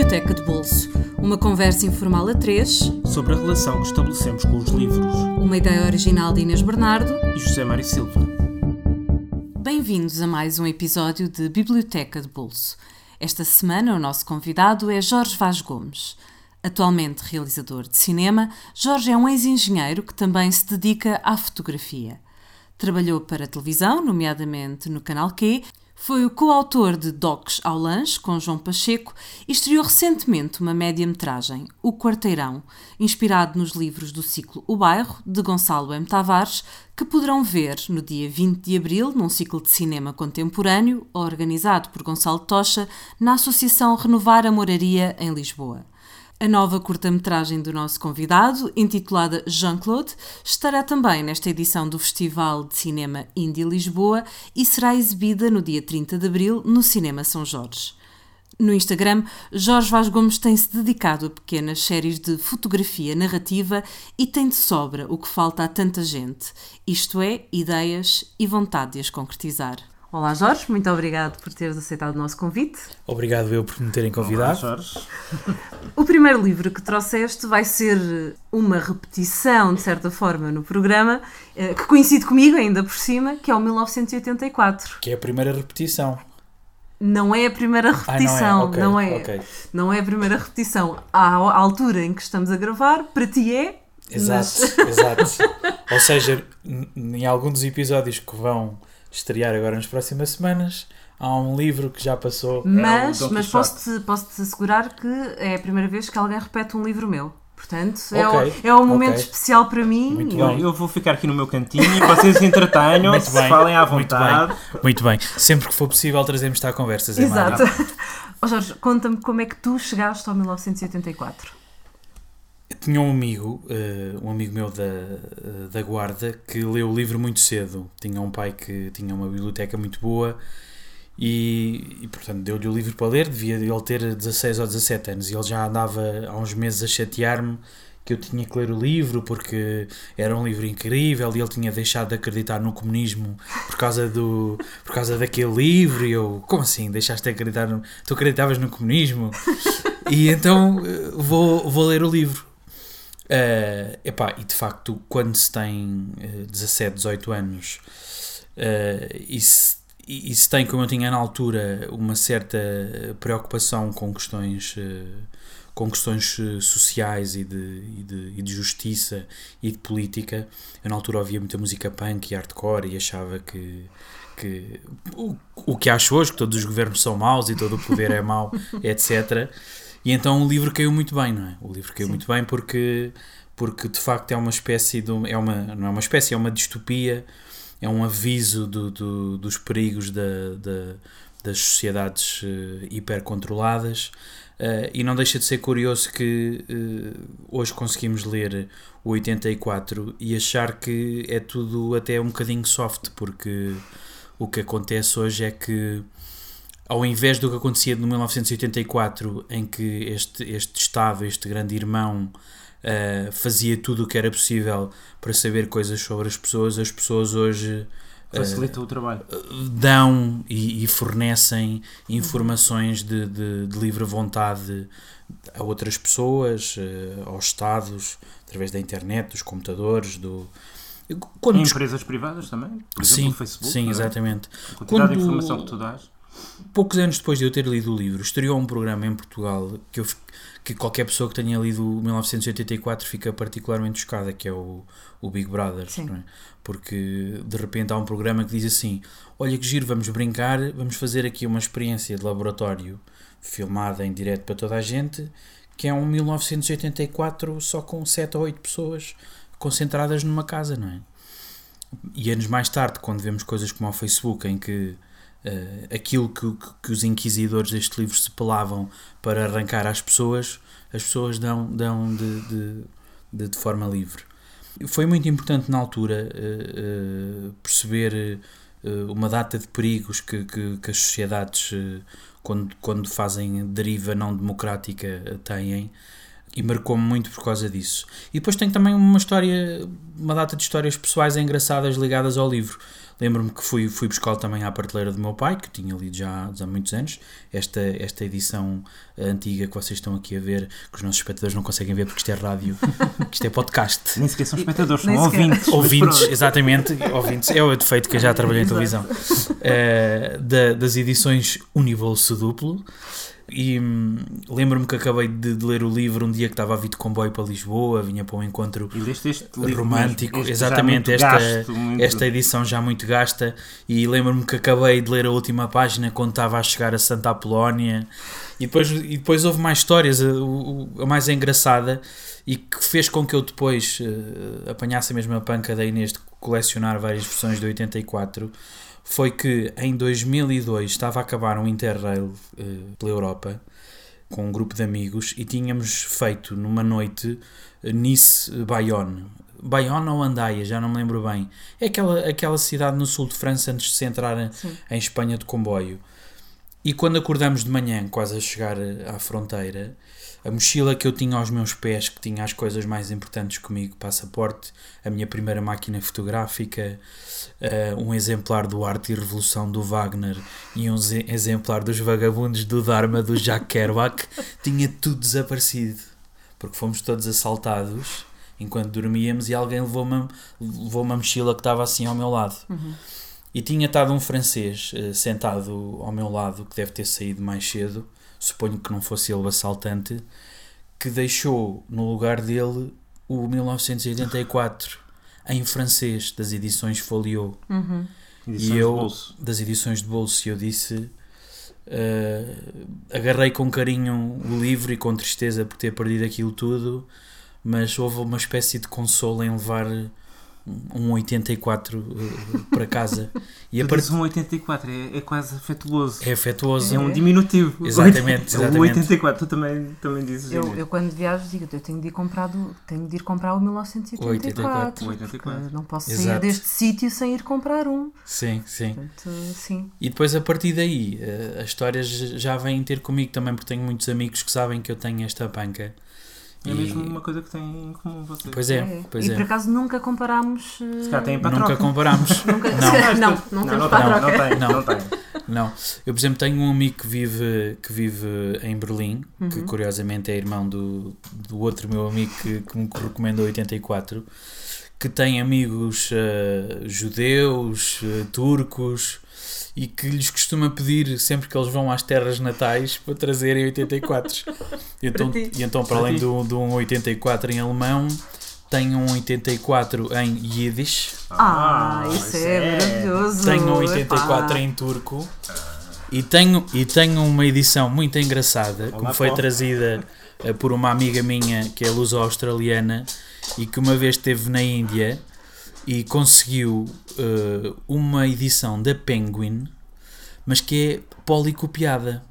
Biblioteca de Bolso, uma conversa informal a três sobre a relação que estabelecemos com os livros. Uma ideia original de Inês Bernardo e José Mário Silva. Bem-vindos a mais um episódio de Biblioteca de Bolso. Esta semana o nosso convidado é Jorge Vaz Gomes. Atualmente realizador de cinema, Jorge é um ex-engenheiro que também se dedica à fotografia. Trabalhou para a televisão, nomeadamente no Canal Q, foi o coautor de Docs ao Lanche, com João Pacheco, e estreou recentemente uma média-metragem, O Quarteirão, inspirado nos livros do ciclo O Bairro, de Gonçalo M. Tavares, que poderão ver no dia 20 de abril, num ciclo de cinema contemporâneo, organizado por Gonçalo Tocha, na Associação Renovar a Moraria, em Lisboa. A nova curta-metragem do nosso convidado, intitulada Jean-Claude, estará também nesta edição do Festival de Cinema Indie Lisboa e será exibida no dia 30 de abril no Cinema São Jorge. No Instagram, Jorge Vaz Gomes tem-se dedicado a pequenas séries de fotografia narrativa e tem de sobra o que falta a tanta gente, isto é, ideias e vontade de as concretizar. Olá Jorge, muito obrigado por teres aceitado o nosso convite. Obrigado eu por me terem convidado. Olá, Jorge. O primeiro livro que trouxeste vai ser uma repetição, de certa forma, no programa, eh, que coincide comigo ainda por cima, que é o 1984. Que é a primeira repetição. Não é a primeira repetição, ah, não, é? Okay, não, é, okay. não é a primeira repetição. À altura em que estamos a gravar, para ti é. Exato, mas... exato. Ou seja, em alguns dos episódios que vão estrear agora nas próximas semanas. Há um livro que já passou. Mas, é mas posso-te posso -te assegurar que é a primeira vez que alguém repete um livro meu. Portanto, é okay, é, um momento okay. especial para mim. Muito bem. Eu vou ficar aqui no meu cantinho e vocês se entretenham, se falem à vontade. Muito bem. Muito bem. Sempre que for possível trazemos estar conversas. É Exato. oh Jorge, conta-me como é que tu chegaste ao 1984 tinha um amigo, uh, um amigo meu da, uh, da guarda, que leu o livro muito cedo. Tinha um pai que tinha uma biblioteca muito boa e, e portanto, deu-lhe o livro para ler. Devia ele ter 16 ou 17 anos. E ele já andava há uns meses a chatear-me que eu tinha que ler o livro porque era um livro incrível e ele tinha deixado de acreditar no comunismo por causa do por causa daquele livro. E eu como assim? Deixaste de acreditar no, tu acreditavas no comunismo? E então eh, vou vou ler o livro Uh, epá, e de facto, quando se tem uh, 17, 18 anos uh, e, se, e, se tem, como eu tinha na altura, uma certa preocupação com questões, uh, com questões sociais e de, e, de, e de justiça e de política, eu na altura ouvia muita música punk e hardcore e achava que, que o, o que acho hoje, que todos os governos são maus e todo o poder é mau, etc. E então o livro caiu muito bem, não é? O livro caiu Sim. muito bem porque, porque de facto é uma espécie de. É uma, não é uma espécie, é uma distopia, é um aviso do, do dos perigos da, da, das sociedades uh, hipercontroladas. Uh, e não deixa de ser curioso que uh, hoje conseguimos ler o 84 e achar que é tudo até um bocadinho soft, porque o que acontece hoje é que ao invés do que acontecia no 1984, em que este, este Estado, este grande irmão, uh, fazia tudo o que era possível para saber coisas sobre as pessoas, as pessoas hoje. Eh, Facilita uh, o trabalho. Dão e, e fornecem informações de, de, de, livre vontade a outras pessoas, uh, aos Estados, através da internet, dos computadores, do, quando... empresas privadas também, por exemplo, sim, o Facebook. Sim, exatamente. A quantidade Quando... de informação que tu dás poucos anos depois de eu ter lido o livro, estreou um programa em Portugal que, eu, que qualquer pessoa que tenha lido 1984 fica particularmente chocada, que é o, o Big Brother. É? Porque de repente há um programa que diz assim: Olha que giro, vamos brincar, vamos fazer aqui uma experiência de laboratório filmada em direto para toda a gente, que é um 1984 só com 7 ou 8 pessoas concentradas numa casa, não é? E anos mais tarde, quando vemos coisas como o Facebook, em que uh, aquilo que, que, os inquisidores deste livro se pelavam para arrancar às pessoas, as pessoas dão, dão de, de, de, de forma livre. Foi muito importante na altura uh, uh, perceber uma data de perigos que, que, que as sociedades, quando, quando fazem deriva não democrática, têm e marcou-me muito por causa disso. E depois tem também uma história, uma data de histórias pessoais engraçadas ligadas ao livro Lembro-me que fui, fui buscar também à prateleira do meu pai, que tinha lido já há muitos anos, esta, esta edição antiga que vocês estão aqui a ver, que os nossos espectadores não conseguem ver porque isto é rádio, que isto é podcast. Nem sequer são espectadores, são ouvintes. Ouvintes, exatamente, ouvintes. É o defeito que eu já trabalhei em televisão. Uh, da, das edições Unibolso Duplo. E hum, lembro-me que acabei de, de, ler o livro um dia que estava a vir de comboio para Lisboa, vinha para um encontro romântico. Exatamente, esta, gasto, esta edição já muito gasta. E lembro-me que acabei de ler a última página quando estava a chegar a Santa Apolónia. E depois, e depois houve mais histórias, a, a mais engraçada, e que fez com que eu depois uh, apanhasse a mesma panca da Inês de colecionar várias versões de 84 foi que em 2002 estava a acabar um Interrail uh, pela Europa com um grupo de amigos e tínhamos feito numa noite uh, Nice-Bayonne. Bayonne ou Andaia, já não me lembro bem. É aquela, aquela cidade no sul de França antes de se entrar Sim. em Espanha de comboio. E quando acordamos de manhã, quase a chegar eh, à fronteira, a mochila que eu tinha aos meus pés, que tinha as coisas mais importantes comigo, passaporte, a minha primeira máquina fotográfica, uh, um exemplar do Arte e Revolução do Wagner e um exemplar dos Vagabundos do Dharma do Jack Kerouac, tinha tudo desaparecido. Porque fomos todos assaltados enquanto dormíamos e alguém levou uma, levou uma mochila que estava assim ao meu lado. Uhum. E tinha estado um francês uh, sentado ao meu lado, que deve ter saído mais cedo, suponho que não fosse ele o assaltante, que deixou no lugar dele o 1984 em francês das edições Folio. Uhum. e eu, das edições de bolso, e eu disse. Uh, agarrei com carinho o livro e com tristeza por ter perdido aquilo tudo, mas houve uma espécie de consolo em levar um 84 uh, para casa. E a part... um 84, é, é quase afetuoso. É afetuoso. É um diminutivo. Exatamente. exatamente. O 84, tu também, também dizes. Eu, eu quando viajo digo, eu tenho de ir comprar, do, tenho de ir comprar o 1984. 84. Não posso Exato. sair deste sítio sem ir comprar um. Sim, sim. Portanto, sim. E depois a partir daí, uh, as histórias já vêm ter comigo também, porque tenho muitos amigos que sabem que eu tenho esta panca. É e... mesmo uma coisa que têm em comum vocês. Pois é, é. Pois e é. por acaso nunca comparámos. Uh... Se calhar têm para Nunca comparámos. Não, não, não, não, para não, não, tem, não. não tem. Não. Eu, por exemplo, tenho um amigo que vive, que vive em Berlim, uhum. que curiosamente é irmão do, do outro meu amigo que, que me recomendou 84, que tem amigos uh, judeus, uh, turcos e que lhes costuma pedir sempre que eles vão às terras natais para trazerem 84. e, então, e então, para além de um 84 em alemão, tem um 84 em Yiddish. Ah, ah isso é, é maravilhoso. Tenho um 84 Epá. em turco. E tenho, e tenho uma edição muito engraçada que me foi trazida uh, por uma amiga minha que é luso-australiana e que uma vez esteve na Índia e conseguiu uh, uma edição da Penguin, mas que é policopiada.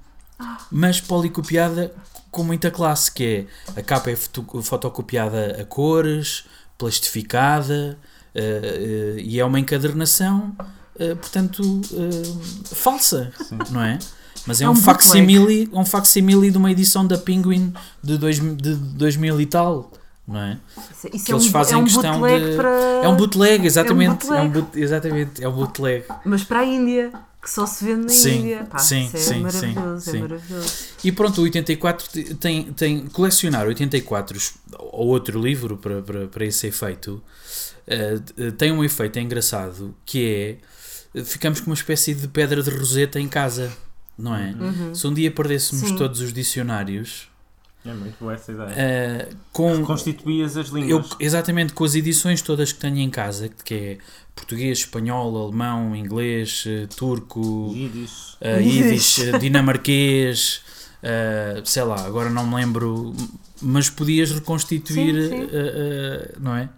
Mas policopiada com muita classe, que é a capa é fotocopiada a cores, plastificada uh, uh, e é uma encadernação, portanto, falsa, Sim. não é? Mas é, é um, um facsimile, um facsimile de uma edição da Penguin de, dois, de 2000 e tal não é? Isso que é eles um, fazem é um questão de. Para... É um bootleg, exatamente. É um bootleg. É um boot, exatamente, é um bootleg. Mas para a Índia, que só se vende na sim, Índia. Pá, sim, é sim, maravilhoso, sim, é maravilhoso. E pronto, o 84 tem, tem colecionar 84 ou outro livro para, para, para esse efeito. Uh, tem um efeito engraçado que é ficamos com uma espécie de pedra de roseta em casa, não é? Uhum. Se um dia perdêssemos todos os dicionários, é muito boa essa ideia. Uh, com, Constituías as línguas. Eu, exatamente, com as edições todas que tenho em casa, que é português, espanhol, alemão, inglês, uh, turco, Yiddish, uh, Yiddish dinamarquês, uh, sei lá, agora não me lembro, mas podias reconstituir, sim, sim. não é?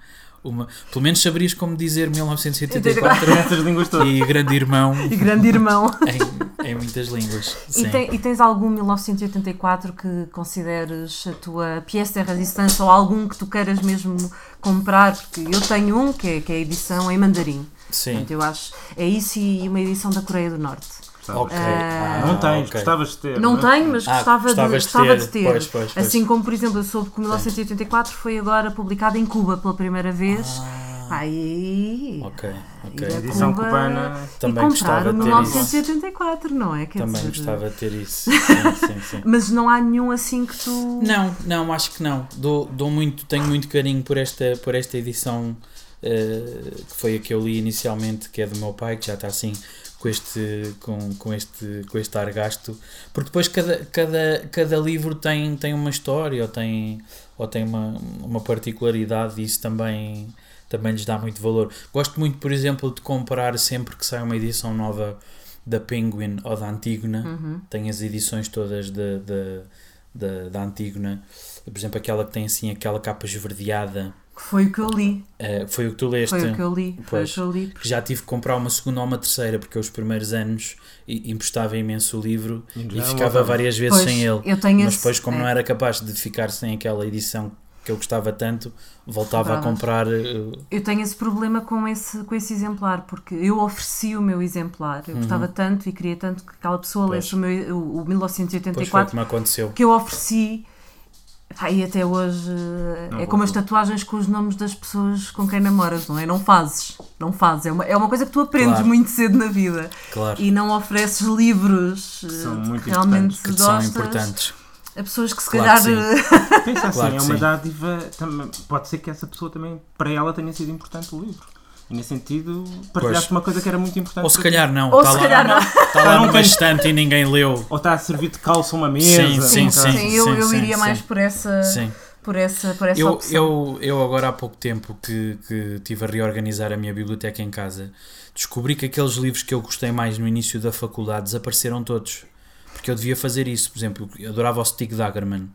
Uma, pelo menos saberias como dizer 1984 e Grande Irmão. E Grande Irmão. em, em muitas línguas. E, tem, e, tens algum 1984 que consideres a tua pièce de resistência ou algum que tu queiras mesmo comprar? Porque eu tenho um que é, que é a edição em mandarim. Sim. Portanto, eu acho. É isso e uma edição da Coreia do Norte. Okay. Ah, não tens, okay. gostavas de ter. Não, não é? tenho, mas ah, gostava, de, gostava de ter. Pois, pois, pois. Assim como, por exemplo, eu soube que o 1984 foi agora publicado em Cuba pela primeira vez. Ah. Aí. Ok, ok. E A edição Cuba- cubana. Também e gostava compraram de ter isso. 1984, não é? Quer Também dizer, gostava de ter isso. Sim, sim, sim. Mas não há nenhum assim que tu. Não, não, acho que não. Dou, dou muito, tenho muito carinho por esta, por esta edição eh, que foi a que eu li inicialmente, que é do meu pai, que já está assim com este, com, com este, com este ar gasto, porque depois cada, cada, cada livro tem, tem uma história ou tem, ou tem uma, uma particularidade e isso também, também lhes dá muito valor. Gosto muito, por exemplo, de comprar sempre que sai uma edição nova da Penguin ou da Antígona, Uhum. tem as edições todas da, da, da, da Antígona, por exemplo, aquela que tem assim aquela capa esverdeada, Que foi o que eu li. eh, foi o que tu leste. Foi o que eu li. Foi Pois. o que eu li. que já tive que comprar uma segunda ou uma terceira, porque eu os primeiros anos emprestava imenso o livro E e, já ficava várias vezes Pois, sem ele. Eu tenho Mas esse- depois, como é. não era capaz de ficar sem aquela edição que eu gostava tanto, voltava a comprar. eh, Eu tenho esse problema com esse, com esse exemplar, porque eu ofereci o meu exemplar. Eu gostava tanto e queria tanto que aquela pessoa Uhum. Pois. lesse o, meu, o, o Depois foi 1984 como aconteceu. que eu ofereci. Pá, e até hoje eh, Não é como as tatuagens com os nomes das pessoas com quem namoras, não é? Não fazes, não fazes. É uma, é uma coisa que tu aprendes Claro. muito cedo na vida Claro, e não ofereces livros são eh, muito que realmente que são importantes. a pessoas que se Claro calhar que sim. Pensa assim, Claro é uma sim. dádiva. Também, pode ser que essa pessoa também, para ela, tenha sido importante o livro. E nesse sentido, partilhaste Pois. uma coisa que era muito importante. Ou se calhar não. Ou está se lá, calhar não. Está lá tem- estante e ninguém leu. Ou está a servir de calça uma mesa. Sim, sim, um sim. Sim, eu, eu sim, iria sim. mais por essa, Sim. por essa, por essa Eu, opção. eu, eu agora há pouco tempo que, que estive a reorganizar a minha biblioteca em casa, descobri que aqueles livros que eu gostei mais no início da faculdade desapareceram todos. Porque eu devia fazer isso, por exemplo, eu adorava o Stick Daggerman.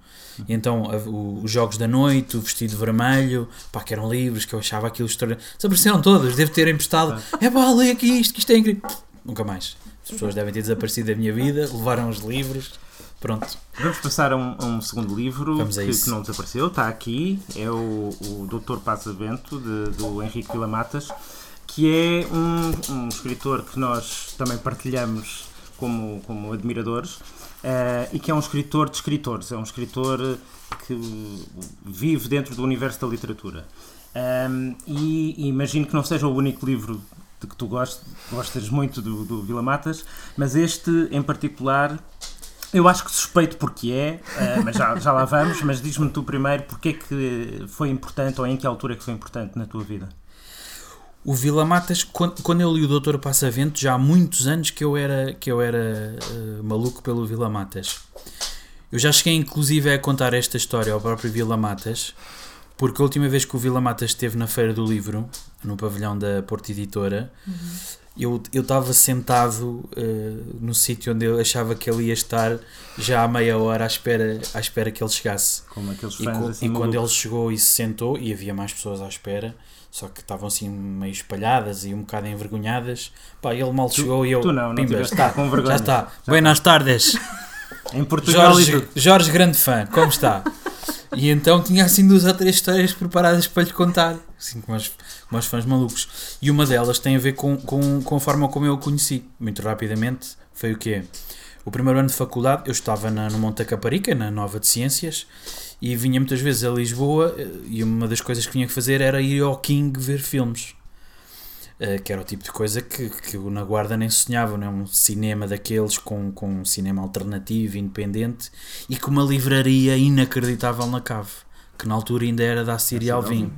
E então a- o- os Jogos da Noite, o Vestido Vermelho, pá, que eram livros que eu achava aquilo extraordinário. Desapareceram todos, devo ter emprestado. É pá, lê aqui isto, que isto é incrível. Nunca mais. As pessoas devem ter desaparecido da minha vida, levaram os livros. Pronto. Vamos passar a um, a um segundo livro que, que não desapareceu, está aqui, é o, o Doutor Vento de, do Henrique Vila Matas, que é um, um escritor que nós também partilhamos como, como admiradores eh, e que é um escritor de escritores, é um escritor que vive dentro do universo da literatura. E, e imagino que não seja o único livro de que tu gostes, gostas muito do, do Vila Matas, mas este em particular eu acho que suspeito porque é, eh, mas já, já lá vamos, mas diz-me tu primeiro porque é que foi importante ou em que altura é que foi importante na tua vida. O Vila Matas, quando, quando eu li o Doutor Passavento, já há muitos anos que eu era, que eu era eh, maluco pelo Vila Matas. Eu já cheguei inclusive a contar esta história ao próprio Vila Matas, porque a última vez que o Vila Matas esteve na Feira do Livro, no pavilhão da Porta Editora, eu eu estava sentado eh, no sítio onde eu achava que ele ia estar já há meia hora à espera, à espera que ele chegasse. Como aqueles E, fãs co- assim e quando ele chegou e se sentou, e havia mais pessoas à espera, só que estavam assim meio espalhadas e um bocado envergonhadas, pá, ele mal chegou e eu, tu não, não pimba, está, com vergonha. já está, Já buenas tardes, Em Portugal Jorge. Jorge grande fã, como está? E então tinha assim duas ou três histórias preparadas para lhe contar, assim os, como os fãs malucos. E uma delas tem a ver com, com, com a forma como eu o conheci, muito rapidamente, foi o quê? O primeiro ano de faculdade, eu estava na, no Monte Caparica, na Nova de Ciências, e vinha muitas vezes a Lisboa, eh, e uma das coisas que tinha que fazer era ir ao King ver filmes. Eh, que era o tipo de coisa que, que na Guarda nem sonhava, não é? um cinema daqueles com, com um cinema alternativo, independente, e com uma livraria inacreditável na cave, que na altura ainda era da Assíria Alvim.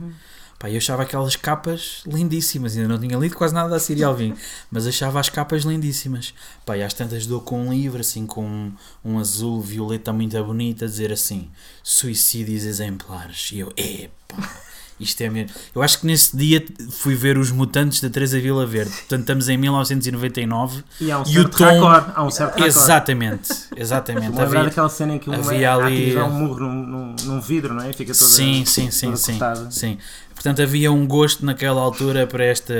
Pá, eu achava aquelas capas lindíssimas, ainda não tinha lido quase nada da Assíria Alvim, mas achava as capas lindíssimas. Pá, e às tantas dou com um livro, assim, com um, um azul violeta muito bonito, a dizer assim, suicídios exemplares. E eu, epá... Isto é mesmo. Eu acho que nesse dia fui ver os Mutantes da Teresa Vila Verde. Portanto, estamos em 1999. E há um E o certo tom- raccord, há um certo raccord. Exatamente, exatamente. Havia- daquela cena em que um havia é, ali- um murro num, num, num vidro, não é? Fica toda, Sim, sim, sim, toda sim, sim. Portanto, havia um gosto naquela altura para esta.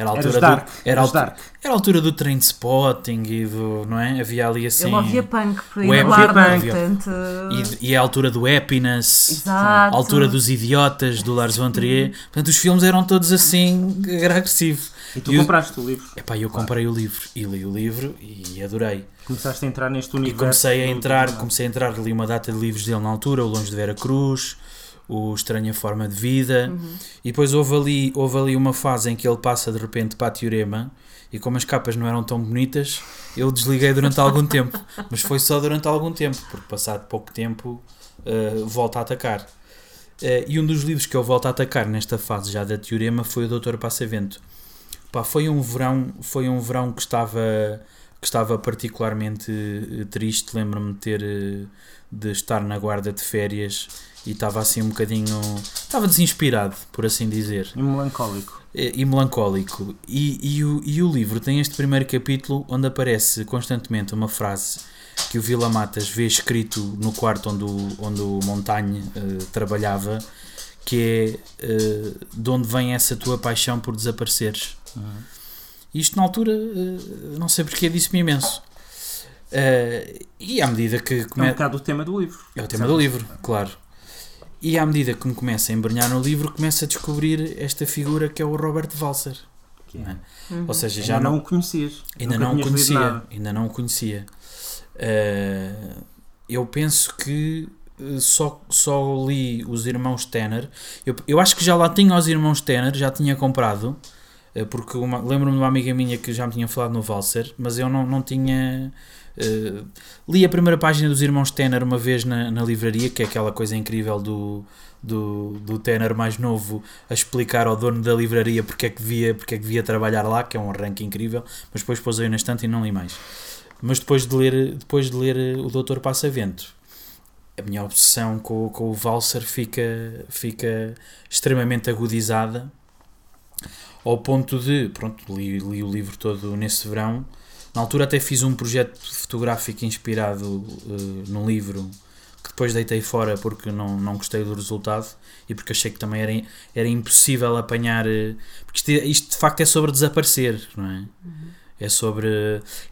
Era a altura dark, do. Era altura, dark. era a altura do train spotting e do. Não é? Havia ali assim. Ele ouvia punk por aí guarda, Punk. portanto. E, e é a altura do happiness. Exato. A altura dos idiotas do Lars von Trier. Portanto, os filmes eram todos assim, era agressivo. E tu E o- compraste o livro. Epá, eu comprei o livro e li o livro e adorei. Começaste a entrar neste E universo. comecei a entrar, comecei a entrar, li uma data de livros dele na altura, o Longe de Vera Cruz, o Estranha Forma de Vida, e depois houve ali, houve ali uma fase em que ele passa de repente para a Teorema, e como as capas não eram tão bonitas, eu desliguei durante algum tempo, mas foi só durante algum tempo, porque passado pouco tempo uh, volta a atacar. Uh, e um dos livros que eu volto a atacar nesta fase já da Teorema foi o Doutor Passavento. Pá, foi um verão, foi um verão que estava que estava particularmente eh, triste, lembro-me de ter de estar na guarda de férias e estava assim um bocadinho estava desinspirado, por assim dizer. E melancólico. E, e melancólico. E, e, o, e o livro tem este primeiro capítulo onde aparece constantemente uma frase que o Vila Matas vê escrito no quarto onde o, onde o Montagne uh, trabalhava, que é uh, de onde vem essa tua paixão por desapareceres. Uhum. Isto na altura, uh, não sei porque, disse-me imenso. Uh, e à medida que. Come... É um bocado o tema do livro. É o tema do livro, claro. E à medida que me começa a embrenhar no livro, começa a descobrir esta figura que é o Robert Walser. É? Uhum. Ou seja, já ainda não, não o conhecias. Ainda não o conhecia. Ainda não o conhecia. Uh, eu penso que só, só li os irmãos Tanner. Eu, eu acho que já lá tinha os irmãos Tanner, já tinha comprado. Eh, porque lembro-me de uma amiga minha que já me tinha falado no Valser, mas eu não, não tinha. Uh, li a primeira página dos Irmãos Tenor uma vez na, na livraria, que é aquela coisa incrível do, do, do Tenor mais novo a explicar ao dono da livraria porque é que devia, porque é que devia trabalhar lá, que é um arranque incrível, mas depois pôs aí na estante e não li mais. Mas depois de ler, depois de ler eh, o Doutor Passavento, a minha obsessão com, com o Valser fica, fica extremamente agudizada ao ponto de, pronto, li, li o livro todo nesse verão. Na altura até fiz um projeto fotográfico inspirado uh, num livro que depois deitei fora porque não, não gostei do resultado e porque achei que também era, era impossível apanhar. Uh, porque isto, isto, de facto é sobre desaparecer, não é? Uhum. É sobre.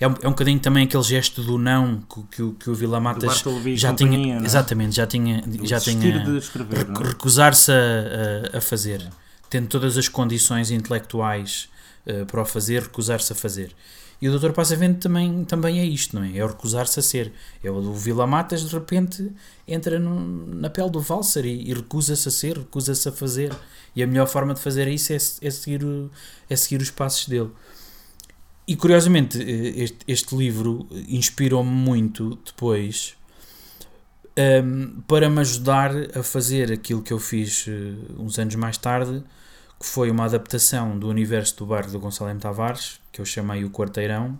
É um, é um bocadinho também aquele gesto do não que, que, que o Vila Matas já tinha. É? Exatamente, já tinha. Já tinha é? recusar-se a, a, a fazer tendo todas as condições intelectuais uh, para o fazer, recusar-se a fazer. E o Dr. Passavento também, também é isto, não é? É o recusar-se a ser. É o do Vila Matas, de repente, entra no, na pele do Valser e, e recusa-se a ser, recusa-se a fazer. E a melhor forma de fazer isso é, é, seguir, o, é seguir os passos dele. E curiosamente, eh, este, este livro inspirou-me muito depois um, ehm, para me ajudar a fazer aquilo que eu fiz uh, uns anos mais tarde, que foi uma adaptação do universo do bairro do Gonçalo M. Tavares, que eu chamei o Quarteirão,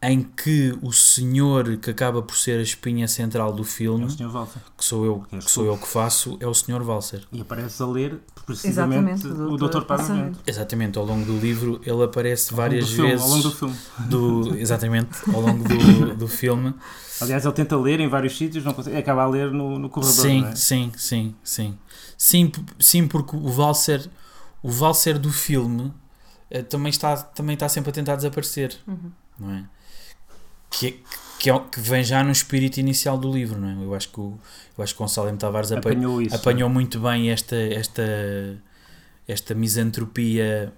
em que o senhor que acaba por ser a espinha central do filme, é que sou eu que, que sou eu que faço, é o Sr. Walser. E aparece a ler precisamente o Dr. Passamento. Exatamente, ao longo do livro ele aparece várias filme, vezes. Ao longo do filme. Do, exatamente, ao longo do, do filme. Aliás, ele tenta ler em vários sítios, não consegue, acaba a ler no, no corredor. Sim, é? sim, sim, sim. Sim, sim, porque o Valser, o Valser do filme também, está, também está sempre a tentar desaparecer, uhum. não é? Que, que, é, que vem já no espírito inicial do livro, não é? Eu acho que o, eu acho que Gonçalo M. Tavares apanhou, isso, apanhou muito bem esta, esta, esta misantropia.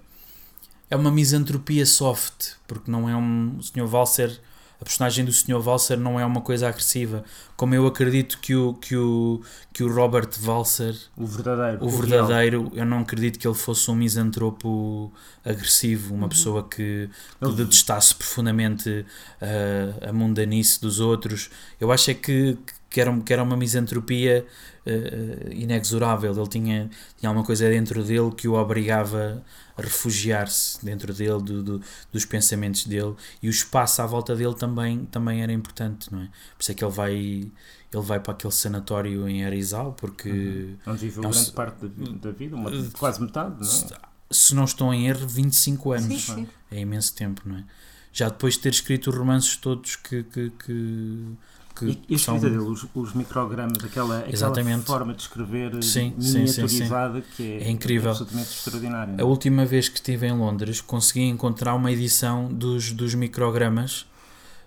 É uma misantropia soft, porque não é um. O Sr. Valser a personagem do Sr. Valser não é uma coisa agressiva, como eu acredito que o, que o, que o Robert Valser, o verdadeiro, o verdadeiro eu não acredito que ele fosse um misantropo agressivo, uma uhum. pessoa que, que detestasse profundamente uh, a mundanice dos outros. Eu acho é que, que, era, que era uma misantropia uh, inexorável. Ele tinha, tinha alguma coisa dentro dele que o obrigava a refugiar-se dentro dele, do, do, dos pensamentos dele, e o espaço à volta dele também, também era importante, não é? Por isso é que ele vai, ele vai para aquele sanatório em Arizal, porque. Uhum. Onde viveu é um, grande parte da, da vida, uma, quase metade, não é? Se não estou em erro, 25 anos. Sim, sim. É imenso tempo, não é? Já depois de ter escrito os romances todos que, que, que que e, e a escrita são... dele, os, os microgramas, aquela, aquela forma de escrever sim, miniaturizada sim, sim, que é, é incrível. Absolutamente extraordinária. A última vez que estive em Londres consegui encontrar uma edição dos, dos microgramas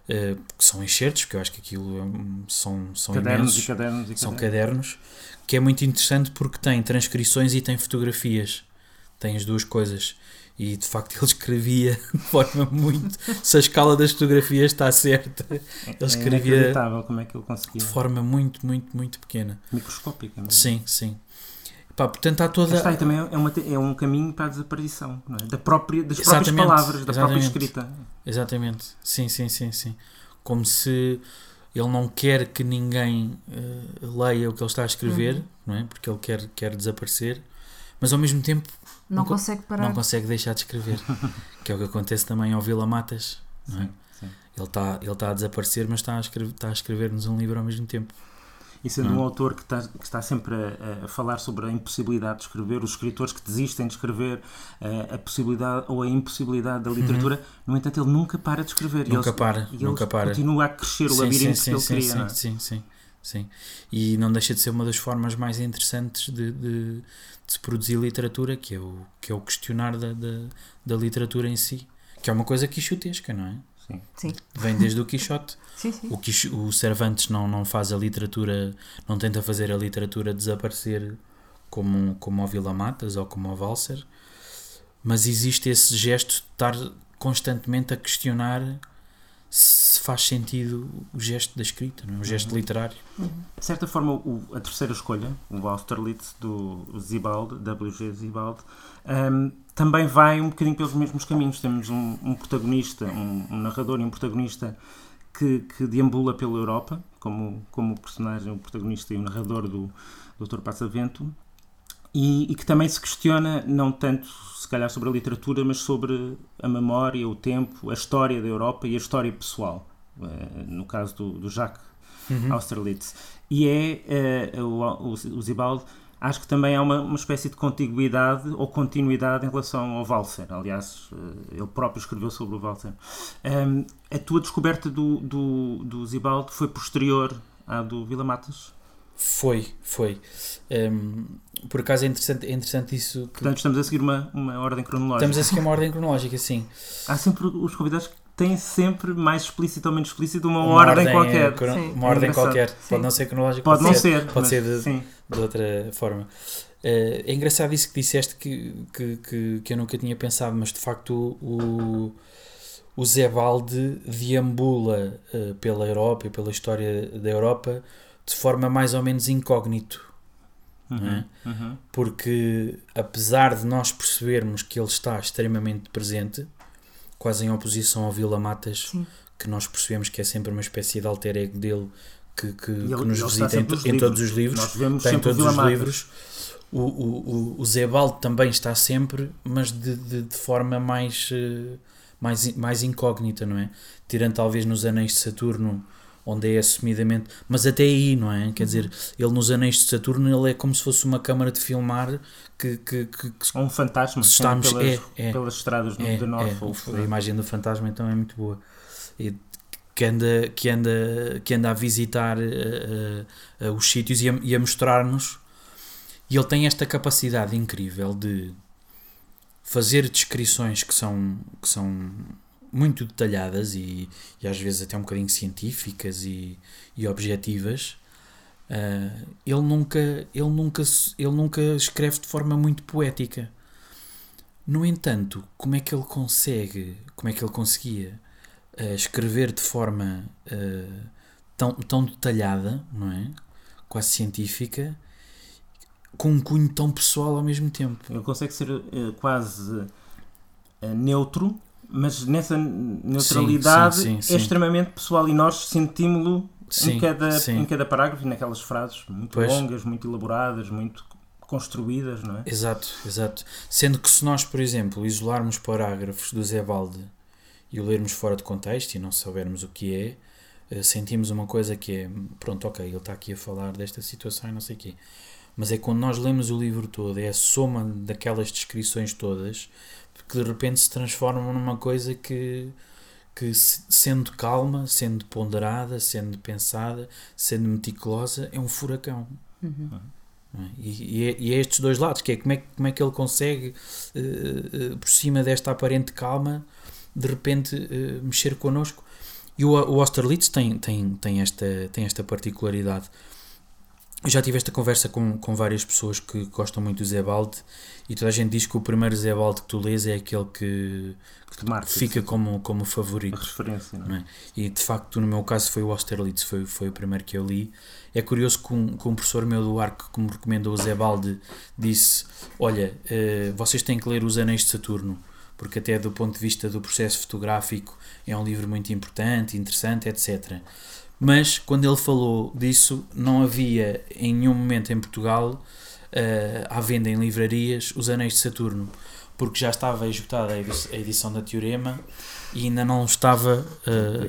uh, que são enxertos, porque eu acho que aquilo é, são, são cadernos imensos, e cadernos e são cadernos, que é muito interessante porque tem transcrições e tem fotografias, tem as duas coisas E de facto ele escrevia de forma muito. Se a escala das fotografias está certa, ele É escrevia como é que ele conseguia. de forma muito, muito, muito pequena. Microscópica. não é? Sim, sim. Pá, portanto, há toda. Está, também é, uma, é um caminho para a desaparição é? da própria, das próprias Exatamente, palavras, da própria escrita. Exatamente. Sim, sim, sim, sim. Como se ele não quer que ninguém eh, leia o que ele está a escrever, não é? Porque ele quer, quer desaparecer, mas ao mesmo tempo Não, Não co- consegue parar. não consegue deixar de escrever. que é o que acontece também ao Vila Matas. Não é? Sim, sim. Ele está ele tá a desaparecer, mas está a, escrever, está a escrever-nos um livro ao mesmo tempo. E sendo Hum. um autor que está, que está sempre a, a falar sobre a impossibilidade de escrever, os escritores que desistem de escrever, eh, a possibilidade ou a impossibilidade da literatura, no entanto, ele nunca para de escrever. E Uhum. Nunca ele- para, e ele nunca para. Continua a crescer o Sim, labirinto sim, que ele sim, cria. sim, não é? sim, sim, sim. E não deixa de ser uma das formas mais interessantes de, de- de se produzir literatura, que é o, que é o questionar da, da, da literatura em si, que é uma coisa quixotesca, não é? Sim. Sim, Vem desde o Quixote. sim, sim. O, Quix, o Cervantes não, não faz a literatura, não tenta fazer a literatura desaparecer como, como o Vila Matas ou como o Valser, mas existe esse gesto de estar constantemente a questionar se faz sentido o gesto da escrita, não é? o gesto literário. De certa forma, o- a terceira escolha, o Austerlitz do Zibald, W.G. Zibald, hum, também vai um bocadinho pelos mesmos caminhos. Temos um, um protagonista, um, um narrador e um protagonista que, que deambula pela Europa, como, como o personagem, o protagonista e o narrador do Dr. Passavento, e, e que também se questiona, não tanto se calhar sobre a literatura, mas sobre a memória, o tempo, a história da Europa e a história pessoal. Eh, no caso do, do Jacques Austerlitz. E é eh, o, o, o Zibald, acho que também há uma, uma espécie de contiguidade ou continuidade em relação ao Walser. Aliás, eh, ele próprio escreveu sobre o Walser. Ehm, a tua descoberta do, do, do Zibald foi posterior à do Vila Matas? Foi, foi. Hum, por acaso é interessante, é interessante isso. Que Portanto, estamos a seguir uma, uma ordem cronológica. estamos a seguir uma ordem cronológica, sim. Há sempre os convidados que têm sempre mais explícito ou menos explícito uma, Uma ordem, eh, qualquer. crono- Sim. Uma ordem engraçado. qualquer. Sim. Pode não ser cronológica, Pode não ser, pode mas ser de, de outra forma. Eh, é engraçado isso que disseste que, que, que, que eu nunca tinha pensado, mas de facto o, o Zé Balde deambula eh, pela Europa e pela história da Europa de forma mais ou menos incógnito. é? Uhum, uhum. porque apesar de nós percebermos que ele está extremamente presente, quase em oposição ao Vila Matas, Sim. que nós percebemos que é sempre uma espécie de alter ego dele que, que, ele- que nos visita em, em todos os livros, Nós vemos está em sempre o todos os Matas. livros. O, o, o, o Zé também está sempre, mas de, de, de forma mais, eh, mais, mais incógnita, não é? Tirando talvez nos Anéis de Saturno, onde é assumidamente. Mas até aí, não é? Quer dizer, ele nos Anéis de Saturno ele é como se fosse uma câmara de filmar que, que, que, que Ou um fantasma que Estamos- pelas, é, é. pelas estradas é, de é, Norfolk. a imagem do fantasma então é muito boa. E que anda, que anda, que anda a visitar eh, eh, os sítios e a, e a mostrar-nos. E ele tem esta capacidade incrível de fazer descrições que são, que são muito detalhadas e, e às vezes até um bocadinho científicas e, e objetivas. Eh, ele, nunca, ele, nunca, ele nunca escreve de forma muito poética. No entanto, como é que ele consegue, como é que ele conseguia eh, escrever de forma eh, tão, tão detalhada, não é? Quase científica, com um cunho tão pessoal ao mesmo tempo. Ele consegue ser eh, quase eh, neutro, mas nessa neutralidade sim, sim, é sim. extremamente pessoal e nós sentimos-lo em, cada, em cada parágrafo e naquelas frases muito Pois. longas, muito elaboradas, muito construídas, não é? Exato, exato. Sendo que se nós, por exemplo, isolarmos parágrafos do Zé Balde e o lermos fora de contexto e não soubermos o que é, eh, sentimos uma coisa que é, pronto, ok, ele está aqui a falar desta situação e não sei o quê. Mas é quando nós lemos o livro todo, é a soma daquelas descrições todas que de repente se transformam numa coisa que, que se- sendo calma, sendo ponderada, sendo pensada, sendo meticulosa, é um furacão. Uhum. não é? E, e é, e é estes dois lados, que é como é, que- como é que ele consegue, eh, eh, por cima desta aparente calma, de repente eh, mexer connosco. E o, o Austerlitz tem, tem, tem, esta, tem esta particularidade. Eu já tive esta conversa com, com várias pessoas que gostam muito do Zebalde e toda a gente diz que o primeiro Zebalde que tu lês é aquele que, que marca, fica sim. como, como favorito. A referência, não é? não é? E de facto, no meu caso, foi o Austerlitz, foi, foi o primeiro que eu li. É curioso que um, que um professor meu do Arco que me recomendou o Zebalde disse: Olha, eh, vocês têm que ler Os Anéis de Saturno, porque, até do ponto de vista do processo fotográfico, é um livro muito importante, interessante, etc. Mas quando ele falou disso, não havia em nenhum momento em Portugal eh, à venda em livrarias Os Anéis de Saturno porque já estava esgotada a edi- a edição da Teorema e ainda não estava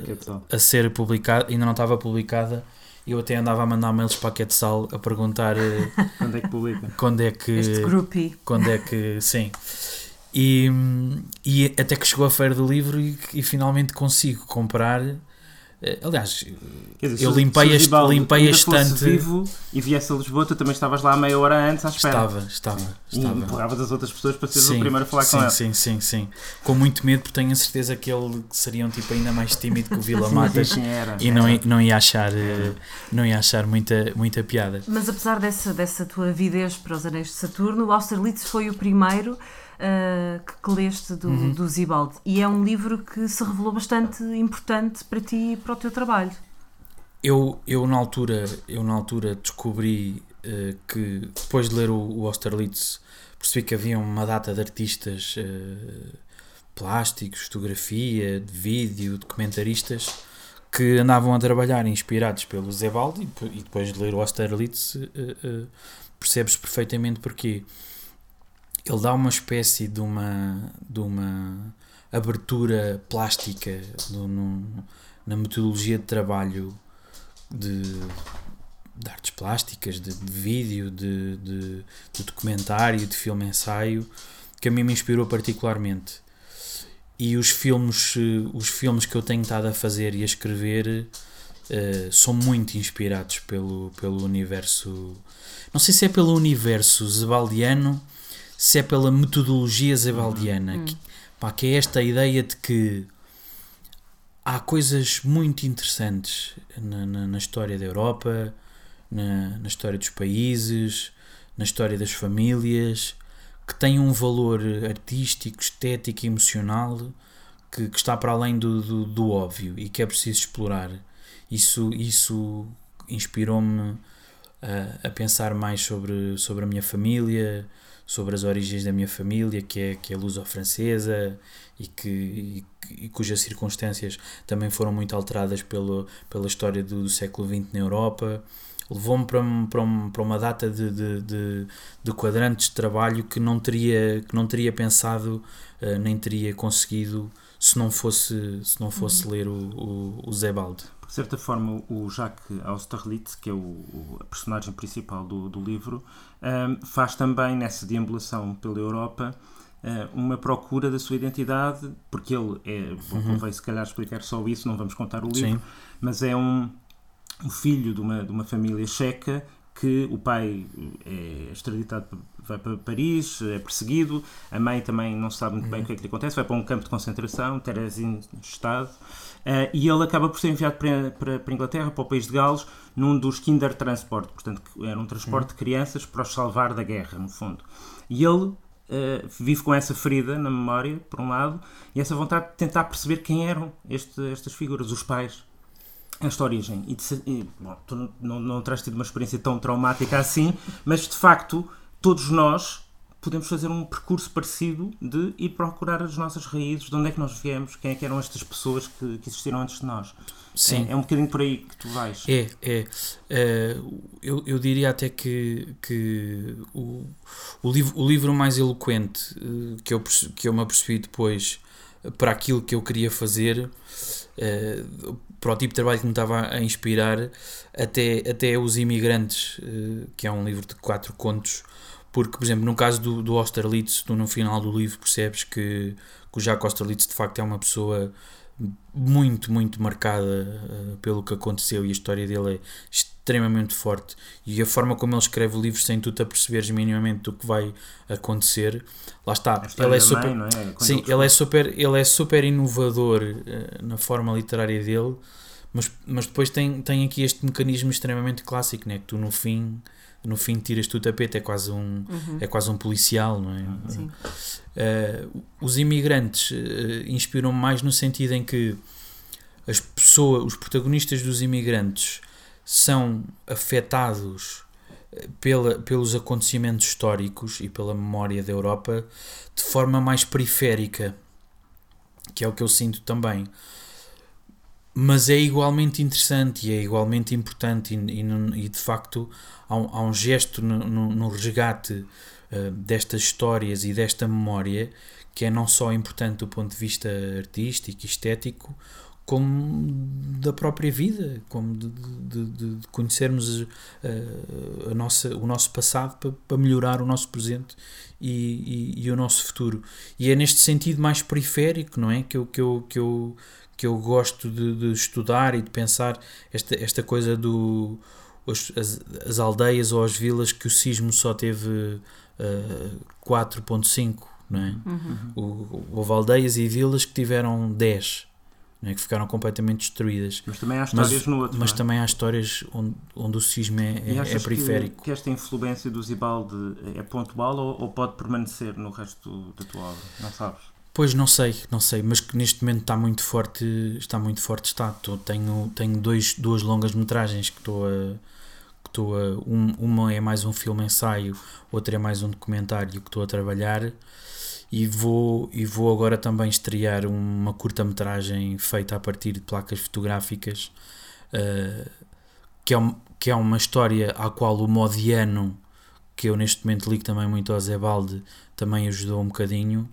Quetzal. a ser publicada, ainda não estava publicada. Eu até andava a mandar mails para a Quetzal a perguntar eh, Quando é que publica? quando é que. Este groupie. Quando é que. Sim. E, e até que chegou a feira do livro e, e finalmente consigo comprar. Eh, Aliás, Quer dizer, Eu limpei este- Gibaldo limpei fosse estante- vivo e viesse a Lisboa, tu também estavas lá meia hora antes à espera. estava, estava, E estava. empurravas as outras pessoas para seres Sim, o primeiro a falar sim, com ela. Sim, sim, sim. Com muito medo, porque tenho a certeza que ele seria um tipo ainda mais tímido que o Vila Sim, Matas sim, era. e não, ia- não ia achar, eh, não ia achar muita, muita piada. Mas apesar dessa, dessa tua avidez para os Anéis de Saturno, o Austerlitz foi o primeiro ah, que, leste do, Uhum. do Zibaldi. E é um livro que se revelou bastante importante para ti e para o teu trabalho. Eu, eu, na, altura, eu na altura descobri eh, que, depois de ler o, o Austerlitz, percebi que havia uma data de artistas eh, plásticos, fotografia, de vídeo, documentaristas, que andavam a trabalhar inspirados pelo Zebaldi e, depois de ler o Austerlitz eh, eh, percebes perfeitamente porquê. Ele dá uma espécie de uma, de uma abertura plástica no- na metodologia de trabalho de, de artes plásticas, de, de vídeo, de, de, de documentário, de filme-ensaio, que a mim me inspirou particularmente. E os filmes, eh, os filmes que eu tenho estado a fazer e a escrever eh, são muito inspirados pelo, pelo universo. Não sei se é pelo universo zebaldiano, se é pela metodologia zebaldiana, que, pá, que é esta ideia de que há coisas muito interessantes na, na, na história da Europa, na, na história dos países, na história das famílias, que têm um valor artístico, estético e emocional que, que está para além do, do, do óbvio e que é preciso explorar. Isso, isso inspirou-me a, a pensar mais sobre, sobre a minha família, sobre as origens da minha família, que é, que é luso-francesa e, que, e, e cujas circunstâncias também foram muito alteradas pelo, pela história do, do século XX na Europa. Levou-me para, para, para uma data de, de, de, de quadrantes de trabalho que não teria, que não teria pensado, eh, nem teria conseguido se não fosse, se não fosse ler o, o, o Zebalde. De certa forma, o Jacques Austerlitz, que é o, o- a personagem principal do, do livro, ahm, faz também, nessa deambulação pela Europa, ah, uma procura da sua identidade, porque ele é, bom, convém se calhar explicar só isso, não vamos contar o livro, Sim. mas é um, um filho de uma, de uma família checa que o pai é extraditado, vai para Paris, é perseguido, a mãe também não sabe muito bem o que é que lhe acontece, vai para um campo de concentração, Theresienstadt, eh, e ele acaba por ser enviado para, para, para a Inglaterra, para o país de Gales, num dos Kinder Transport, portanto, era um transporte de crianças para os salvar da guerra, no fundo. E ele eh, vive com essa ferida na memória, por um lado, e essa vontade de tentar perceber quem eram este, estas figuras, os pais, esta origem. E, de e, bom, tu não, não terás tido uma experiência tão traumática assim, mas de facto, todos nós podemos fazer um percurso parecido de ir procurar as nossas raízes, de onde é que nós viemos, quem é que eram estas pessoas que, que existiram antes de nós. Sim. É, é um bocadinho por aí que tu vais. É, é. Eh, eu, eu diria até que, que o, o, livro, o livro mais eloquente eh, que, eu, que eu me apercebi depois para aquilo que eu queria fazer, eh, para o tipo de trabalho que me estava a inspirar, até, até Os Imigrantes, que é um livro de quatro contos, porque, por exemplo, no caso do, do Austerlitz, tu no final do livro percebes que, que o Jacques Austerlitz de facto é uma pessoa muito, muito marcada eh, pelo que aconteceu e a história dele é extremamente forte e a forma como ele escreve o livro sem tu te aperceberes minimamente do que vai acontecer lá está, ele é super mãe, é? Sim, ele é super ele é super inovador eh, na forma literária dele Mas, mas depois tem, tem aqui este mecanismo extremamente clássico, né? que tu no fim no fim tiras-te o tapete, é quase um, uhum. é quase um policial, não é? Sim. Uh, os imigrantes uh, inspiram mais no sentido em que as pessoas, os protagonistas dos imigrantes são afetados pela, pelos acontecimentos históricos e pela memória da Europa de forma mais periférica, que é o que eu sinto também. Mas é igualmente interessante e é igualmente importante, e, e, e de facto há um, há um gesto no, no, no resgate uh, destas histórias e desta memória que é não só importante do ponto de vista artístico e estético, como da própria vida, como de, de, de conhecermos uh, a nossa, o nosso passado para, para melhorar o nosso presente e, e, e, o nosso futuro. E é neste sentido mais periférico, não é? Que eu, que eu, que eu, que eu gosto de, de estudar e de pensar esta, esta coisa do. As, as, aldeias ou as vilas que o sismo só teve uh, 4,5, não é? Uhum. houve aldeias e vilas que tiveram 10 é? que ficaram completamente destruídas. Mas também há histórias mas, no outro. Mas é? também há histórias onde, onde o sismo é, é, é periférico. Que, que, esta influência do Zibalde é pontual ou, ou, pode permanecer no resto da tua obra? Não sabes? Pois não sei, não sei, mas que neste momento está muito forte, está muito forte está. Tô, tenho tenho dois, duas longas metragens que estou a que estou a um, uma é mais um filme ensaio, outra é mais um documentário que estou a trabalhar e vou, e vou agora também estrear uma curta-metragem feita a partir de placas fotográficas uh, que, é, que é uma história à qual o Modiano, que eu neste momento ligo também muito ao Zé Balde, também ajudou um bocadinho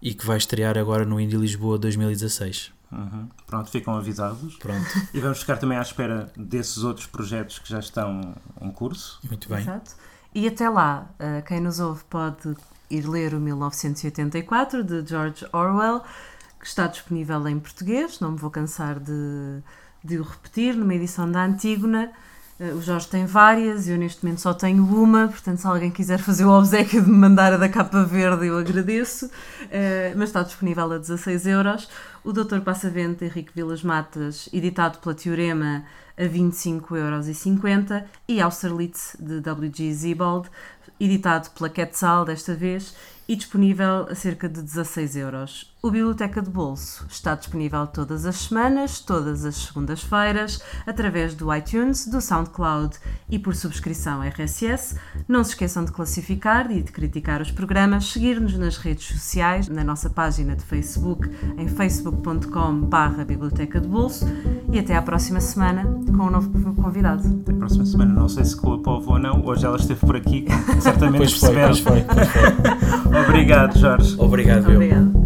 e que vai estrear agora no Indie Lisboa 2016. Uhum. Pronto, ficam avisados. Pronto. E vamos ficar também à espera desses outros projetos que já estão em curso. Muito bem. Exato. E até lá, eh, quem nos ouve pode ir ler o 1984 de George Orwell, que está disponível em português, não me vou cansar de, de o repetir, numa edição da Antígona. Eh, o Jorge tem várias eu neste momento só tenho uma, portanto, se alguém quiser fazer o obsequio de me mandar a da capa verde, eu agradeço. Eh, mas está disponível a 16 euros. O Doutor Passavento, Henrique Vilas Matas, editado pela Teorema, a 25,50 euros. E Austerlitz, de W.G. Ziebald, editado pela Quetzal desta vez e disponível a cerca de 16 euros. O Biblioteca de Bolso está disponível todas as semanas, todas as segundas-feiras, através do iTunes, do SoundCloud e por subscrição RSS. Não se esqueçam de classificar e de criticar os programas, seguir-nos nas redes sociais, na nossa página de Facebook, em facebook.com.br Biblioteca de Bolso e até à próxima semana com um novo convidado. Até à próxima semana, não sei se com a povo ou não, hoje ela esteve por aqui, certamente pois foi, pois foi, pois foi. Obrigado, Jorge. Obrigado, Obrigado.